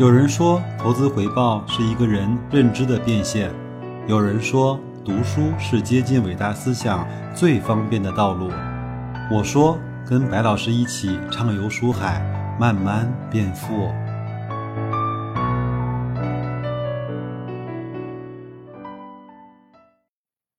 有人说，投资回报是一个人认知的变现；有人说，读书是接近伟大思想最方便的道路。我说，跟白老师一起畅游书海，慢慢变富。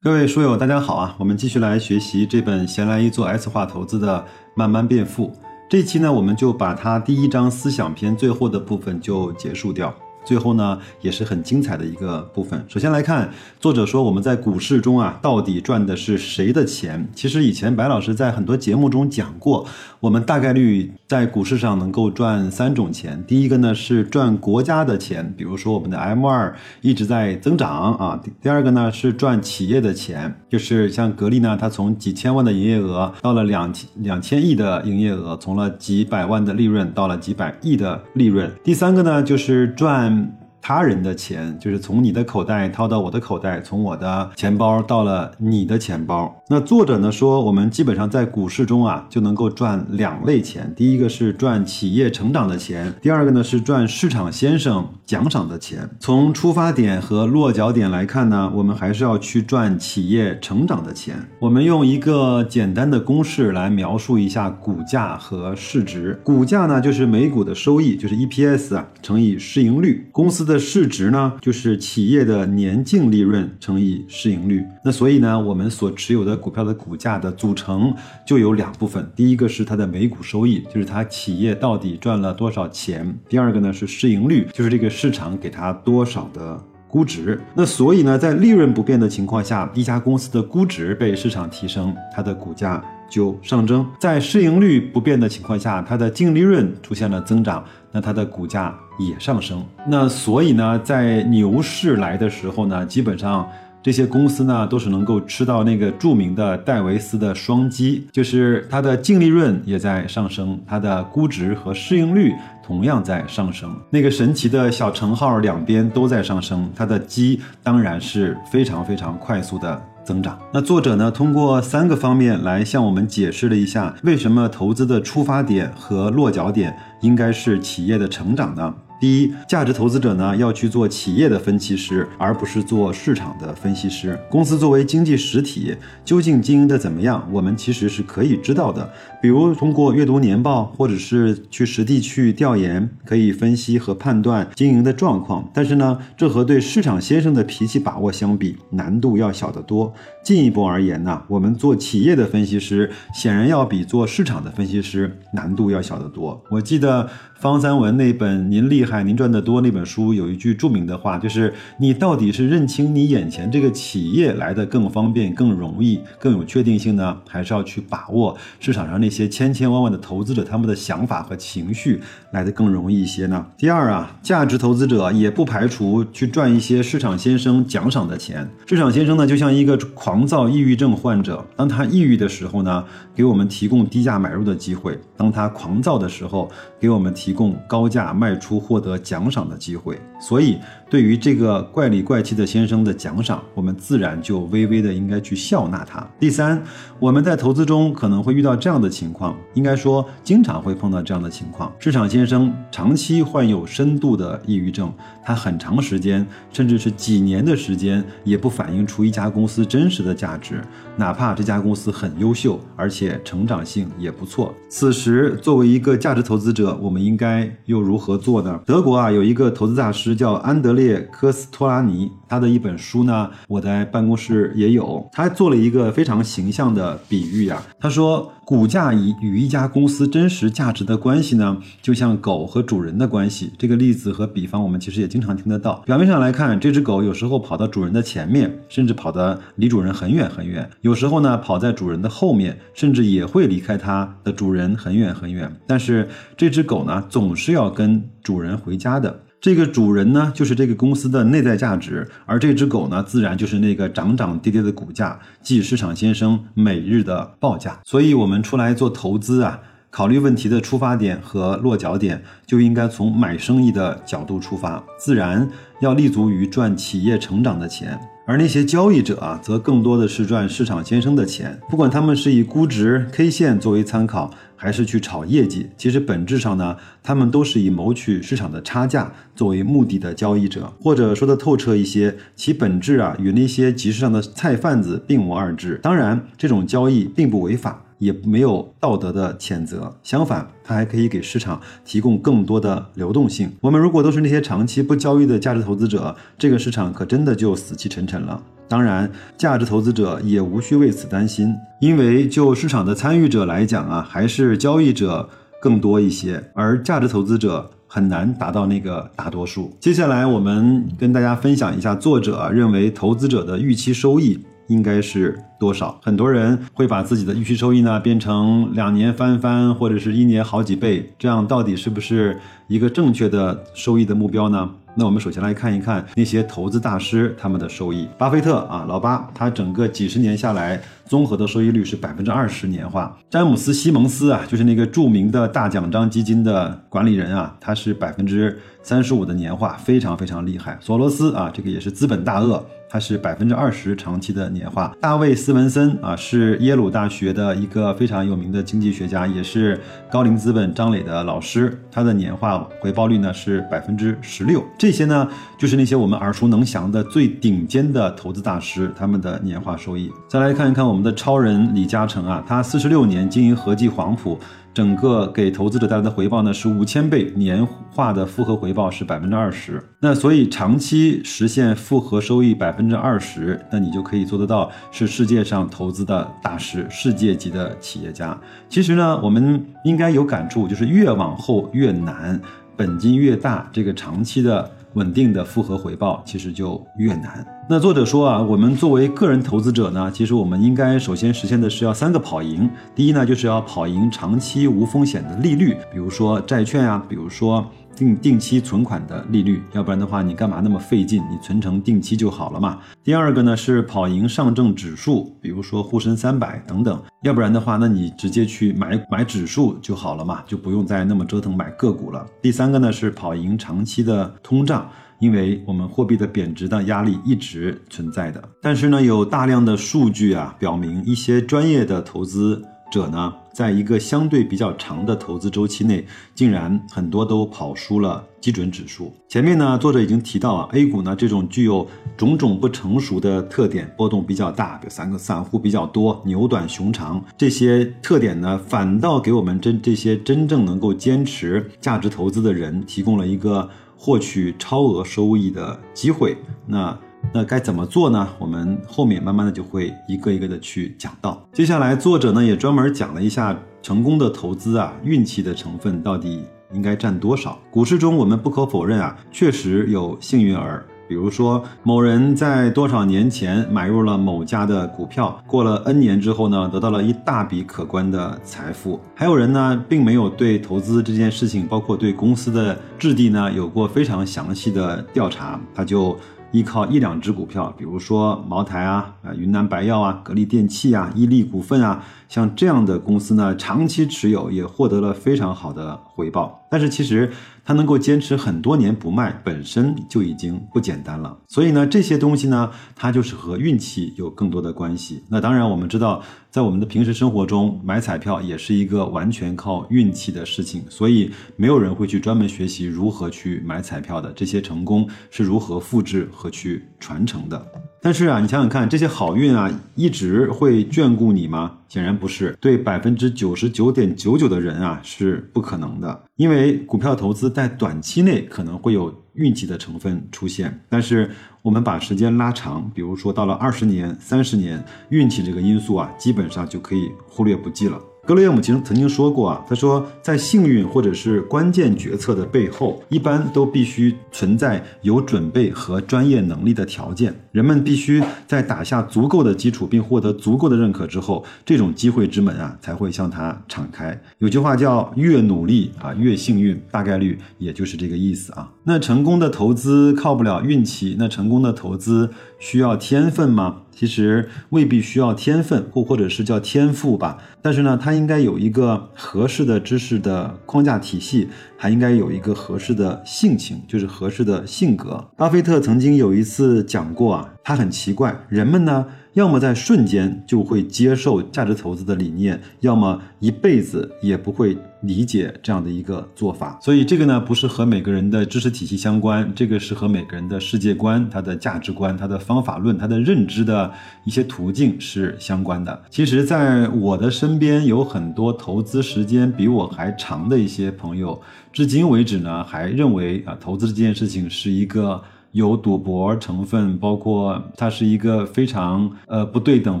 各位书友，大家好啊！我们继续来学习这本《闲来一做 S 化投资的慢慢变富》。这期呢，我们就把它第一章思想篇最后的部分就结束掉。最后呢，也是很精彩的一个部分。首先来看，作者说我们在股市中啊，到底赚的是谁的钱？其实以前白老师在很多节目中讲过，我们大概率在股市上能够赚三种钱。第一个呢是赚国家的钱，比如说我们的 M 二一直在增长啊。第二个呢是赚企业的钱，就是像格力呢，它从几千万的营业额到了两千两千亿的营业额，从了几百万的利润到了几百亿的利润。第三个呢就是赚。他人的钱就是从你的口袋掏到我的口袋，从我的钱包到了你的钱包。那作者呢说，我们基本上在股市中啊就能够赚两类钱，第一个是赚企业成长的钱，第二个呢是赚市场先生奖赏的钱。从出发点和落脚点来看呢，我们还是要去赚企业成长的钱。我们用一个简单的公式来描述一下股价和市值。股价呢就是每股的收益，就是 EPS 啊乘以市盈率，公司。的市值呢，就是企业的年净利润乘以市盈率。那所以呢，我们所持有的股票的股价的组成就有两部分。第一个是它的每股收益，就是它企业到底赚了多少钱。第二个呢是市盈率，就是这个市场给它多少的估值。那所以呢，在利润不变的情况下，一家公司的估值被市场提升，它的股价就上升；在市盈率不变的情况下，它的净利润出现了增长。那它的股价也上升，那所以呢，在牛市来的时候呢，基本上这些公司呢都是能够吃到那个著名的戴维斯的双击，就是它的净利润也在上升，它的估值和市盈率同样在上升，那个神奇的小乘号两边都在上升，它的基当然是非常非常快速的。增长。那作者呢，通过三个方面来向我们解释了一下，为什么投资的出发点和落脚点应该是企业的成长呢？第一，价值投资者呢要去做企业的分析师，而不是做市场的分析师。公司作为经济实体，究竟经营的怎么样，我们其实是可以知道的。比如通过阅读年报，或者是去实地去调研，可以分析和判断经营的状况。但是呢，这和对市场先生的脾气把握相比，难度要小得多。进一步而言呢，我们做企业的分析师，显然要比做市场的分析师难度要小得多。我记得方三文那本《您厉害，您赚得多》那本书有一句著名的话，就是你到底是认清你眼前这个企业来的更方便、更容易、更有确定性呢，还是要去把握市场上那一些千千万万的投资者他们的想法和情绪来的更容易一些呢？第二啊，价值投资者也不排除去赚一些市场先生奖赏的钱。市场先生呢，就像一个狂躁抑郁症患者，当他抑郁的时候呢，给我们提供低价买入的机会；当他狂躁的时候，给我们提供高价卖出获得奖赏的机会。所以，对于这个怪里怪气的先生的奖赏，我们自然就微微的应该去笑纳他。第三，我们在投资中可能会遇到这样的情况，应该说经常会碰到这样的情况：市场先生长期患有深度的抑郁症，他很长时间，甚至是几年的时间，也不反映出一家公司真实。的价值，哪怕这家公司很优秀，而且成长性也不错。此时，作为一个价值投资者，我们应该又如何做呢？德国啊，有一个投资大师叫安德烈列科斯托拉尼，他的一本书呢，我在办公室也有。他做了一个非常形象的比喻啊，他说。股价与与一家公司真实价值的关系呢，就像狗和主人的关系。这个例子和比方，我们其实也经常听得到。表面上来看，这只狗有时候跑到主人的前面，甚至跑得离主人很远很远；有时候呢，跑在主人的后面，甚至也会离开它的主人很远很远。但是这只狗呢，总是要跟主人回家的。这个主人呢，就是这个公司的内在价值，而这只狗呢，自然就是那个涨涨跌跌的股价，即市场先生每日的报价。所以，我们出来做投资啊，考虑问题的出发点和落脚点，就应该从买生意的角度出发，自然要立足于赚企业成长的钱。而那些交易者啊，则更多的是赚市场先生的钱。不管他们是以估值 K 线作为参考，还是去炒业绩，其实本质上呢，他们都是以谋取市场的差价作为目的的交易者。或者说的透彻一些，其本质啊，与那些集市上的菜贩子并无二致。当然，这种交易并不违法。也没有道德的谴责，相反，它还可以给市场提供更多的流动性。我们如果都是那些长期不交易的价值投资者，这个市场可真的就死气沉沉了。当然，价值投资者也无需为此担心，因为就市场的参与者来讲啊，还是交易者更多一些，而价值投资者很难达到那个大多数。接下来，我们跟大家分享一下作者认为投资者的预期收益。应该是多少？很多人会把自己的预期收益呢变成两年翻番，或者是一年好几倍，这样到底是不是一个正确的收益的目标呢？那我们首先来看一看那些投资大师他们的收益。巴菲特啊，老巴，他整个几十年下来综合的收益率是百分之二十年化。詹姆斯·西蒙斯啊，就是那个著名的大奖章基金的管理人啊，他是百分之三十五的年化，非常非常厉害。索罗斯啊，这个也是资本大鳄。他是百分之二十长期的年化。大卫·斯文森啊，是耶鲁大学的一个非常有名的经济学家，也是高瓴资本张磊的老师。他的年化回报率呢是百分之十六。这些呢，就是那些我们耳熟能详的最顶尖的投资大师他们的年化收益。再来看一看我们的超人李嘉诚啊，他四十六年经营合记黄埔。整个给投资者带来的回报呢是五千倍，年化的复合回报是百分之二十。那所以长期实现复合收益百分之二十，那你就可以做得到是世界上投资的大师，世界级的企业家。其实呢，我们应该有感触，就是越往后越难，本金越大，这个长期的。稳定的复合回报其实就越难。那作者说啊，我们作为个人投资者呢，其实我们应该首先实现的是要三个跑赢。第一呢，就是要跑赢长期无风险的利率，比如说债券啊，比如说。定定期存款的利率，要不然的话，你干嘛那么费劲？你存成定期就好了嘛。第二个呢是跑赢上证指数，比如说沪深三百等等，要不然的话，那你直接去买买指数就好了嘛，就不用再那么折腾买个股了。第三个呢是跑赢长期的通胀，因为我们货币的贬值的压力一直存在的。但是呢，有大量的数据啊表明，一些专业的投资。者呢，在一个相对比较长的投资周期内，竟然很多都跑输了基准指数。前面呢，作者已经提到啊，A 股呢这种具有种种不成熟的特点，波动比较大，比如三个散户比较多，牛短熊长这些特点呢，反倒给我们真这些真正能够坚持价值投资的人提供了一个获取超额收益的机会。那。那该怎么做呢？我们后面慢慢的就会一个一个的去讲到。接下来，作者呢也专门讲了一下成功的投资啊，运气的成分到底应该占多少。股市中，我们不可否认啊，确实有幸运儿。比如说，某人在多少年前买入了某家的股票，过了 N 年之后呢，得到了一大笔可观的财富。还有人呢，并没有对投资这件事情，包括对公司的质地呢，有过非常详细的调查，他就。依靠一两只股票，比如说茅台啊、啊云南白药啊、格力电器啊、伊利股份啊，像这样的公司呢，长期持有也获得了非常好的回报。但是其实。它能够坚持很多年不卖，本身就已经不简单了。所以呢，这些东西呢，它就是和运气有更多的关系。那当然，我们知道，在我们的平时生活中，买彩票也是一个完全靠运气的事情。所以，没有人会去专门学习如何去买彩票的。这些成功是如何复制和去传承的。但是啊，你想想看，这些好运啊，一直会眷顾你吗？显然不是。对百分之九十九点九九的人啊，是不可能的。因为股票投资在短期内可能会有运气的成分出现，但是我们把时间拉长，比如说到了二十年、三十年，运气这个因素啊，基本上就可以忽略不计了。格雷厄姆其实曾经说过啊，他说，在幸运或者是关键决策的背后，一般都必须存在有准备和专业能力的条件。人们必须在打下足够的基础并获得足够的认可之后，这种机会之门啊才会向他敞开。有句话叫“越努力啊越幸运”，大概率也就是这个意思啊。那成功的投资靠不了运气，那成功的投资需要天分吗？其实未必需要天分，或或者是叫天赋吧。但是呢，他应该有一个合适的知识的框架体系，还应该有一个合适的性情，就是合适的性格。巴菲特曾经有一次讲过啊，它很奇怪，人们呢，要么在瞬间就会接受价值投资的理念，要么一辈子也不会理解这样的一个做法。所以这个呢，不是和每个人的知识体系相关，这个是和每个人的世界观、他的价值观、他的方法论、他的认知的一些途径是相关的。其实，在我的身边有很多投资时间比我还长的一些朋友，至今为止呢，还认为啊，投资这件事情是一个。有赌博成分，包括它是一个非常呃不对等、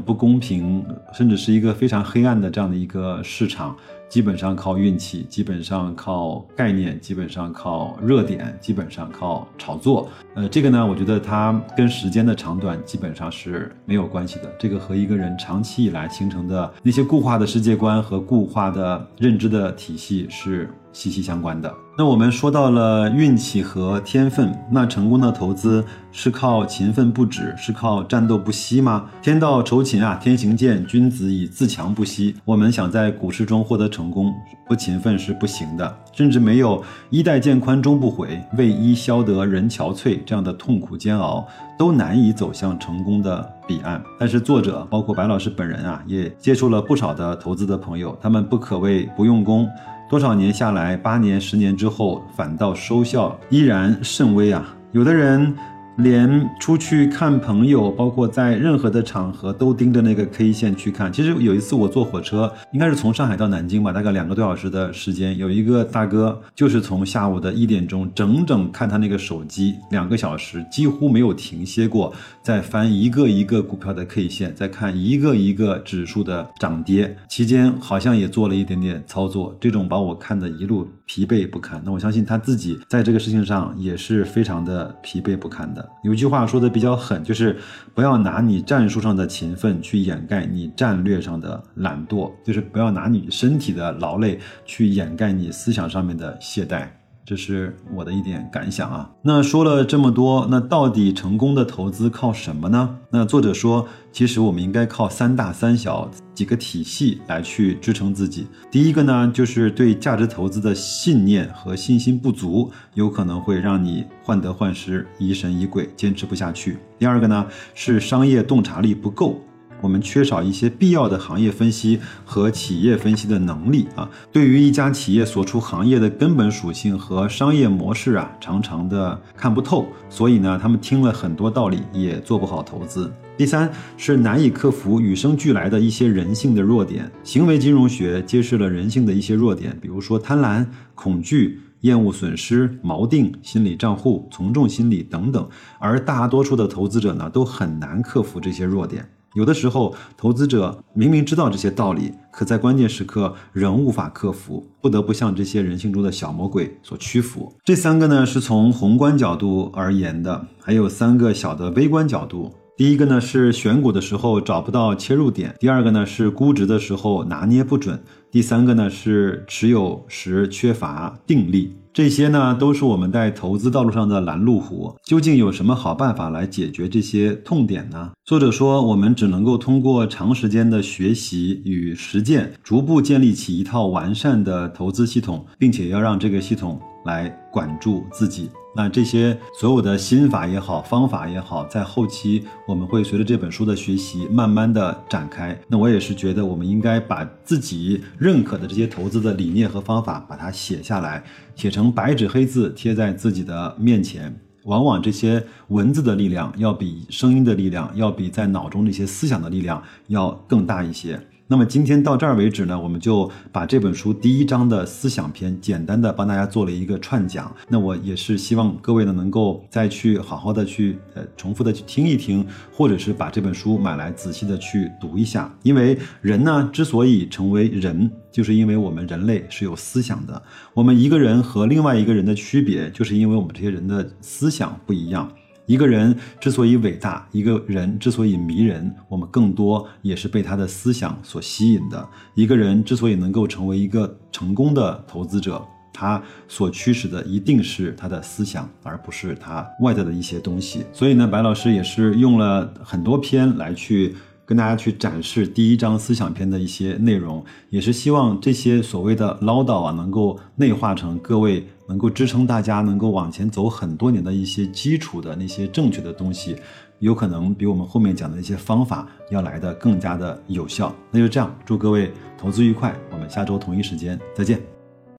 不公平，甚至是一个非常黑暗的这样的一个市场。基本上靠运气，基本上靠概念，基本上靠热点，基本上靠炒作。呃，这个呢，我觉得它跟时间的长短基本上是没有关系的。这个和一个人长期以来形成的那些固化的世界观和固化的认知的体系是息息相关的。那我们说到了运气和天分，那成功的投资是靠勤奋不止，是靠战斗不息吗？天道酬勤啊，天行健，君子以自强不息。我们想在股市中获得成功，不勤奋是不行的，甚至没有衣带渐宽终不悔，为伊消得人憔悴这样的痛苦煎熬，都难以走向成功的彼岸。但是作者包括白老师本人啊，也接触了不少的投资的朋友，他们不可谓不用功。多少年下来，八年、十年之后，反倒收效依然甚微啊！有的人。连出去看朋友，包括在任何的场合，都盯着那个 K 线去看。其实有一次我坐火车，应该是从上海到南京吧，大概两个多小时的时间。有一个大哥，就是从下午的一点钟，整整看他那个手机两个小时，几乎没有停歇过，在翻一个一个股票的 K 线，在看一个一个指数的涨跌。期间好像也做了一点点操作，这种把我看的一路疲惫不堪。那我相信他自己在这个事情上也是非常的疲惫不堪的。有句话说的比较狠，就是不要拿你战术上的勤奋去掩盖你战略上的懒惰，就是不要拿你身体的劳累去掩盖你思想上面的懈怠。这是我的一点感想啊。那说了这么多，那到底成功的投资靠什么呢？那作者说，其实我们应该靠三大三小几个体系来去支撑自己。第一个呢，就是对价值投资的信念和信心不足，有可能会让你患得患失、疑神疑鬼，坚持不下去。第二个呢，是商业洞察力不够。我们缺少一些必要的行业分析和企业分析的能力啊，对于一家企业所处行业的根本属性和商业模式啊，常常的看不透，所以呢，他们听了很多道理也做不好投资。第三是难以克服与生俱来的一些人性的弱点，行为金融学揭示了人性的一些弱点，比如说贪婪、恐惧、厌恶损失、锚定心理账户、从众心理等等，而大多数的投资者呢，都很难克服这些弱点。有的时候，投资者明明知道这些道理，可在关键时刻仍无法克服，不得不向这些人性中的小魔鬼所屈服。这三个呢，是从宏观角度而言的，还有三个小的微观角度。第一个呢是选股的时候找不到切入点，第二个呢是估值的时候拿捏不准，第三个呢是持有时缺乏定力。这些呢，都是我们在投资道路上的拦路虎。究竟有什么好办法来解决这些痛点呢？作者说，我们只能够通过长时间的学习与实践，逐步建立起一套完善的投资系统，并且要让这个系统来管住自己。那这些所有的心法也好，方法也好，在后期我们会随着这本书的学习，慢慢的展开。那我也是觉得，我们应该把自己认可的这些投资的理念和方法，把它写下来，写成白纸黑字，贴在自己的面前。往往这些文字的力量，要比声音的力量，要比在脑中那些思想的力量要更大一些。那么今天到这儿为止呢，我们就把这本书第一章的思想篇简单的帮大家做了一个串讲。那我也是希望各位呢能够再去好好的去呃重复的去听一听，或者是把这本书买来仔细的去读一下。因为人呢之所以成为人，就是因为我们人类是有思想的。我们一个人和另外一个人的区别，就是因为我们这些人的思想不一样。一个人之所以伟大，一个人之所以迷人，我们更多也是被他的思想所吸引的。一个人之所以能够成为一个成功的投资者，他所驱使的一定是他的思想，而不是他外在的一些东西。所以呢，白老师也是用了很多篇来去。跟大家去展示第一章思想篇的一些内容，也是希望这些所谓的唠叨啊，能够内化成各位能够支撑大家能够往前走很多年的一些基础的那些正确的东西，有可能比我们后面讲的一些方法要来的更加的有效。那就这样，祝各位投资愉快，我们下周同一时间再见。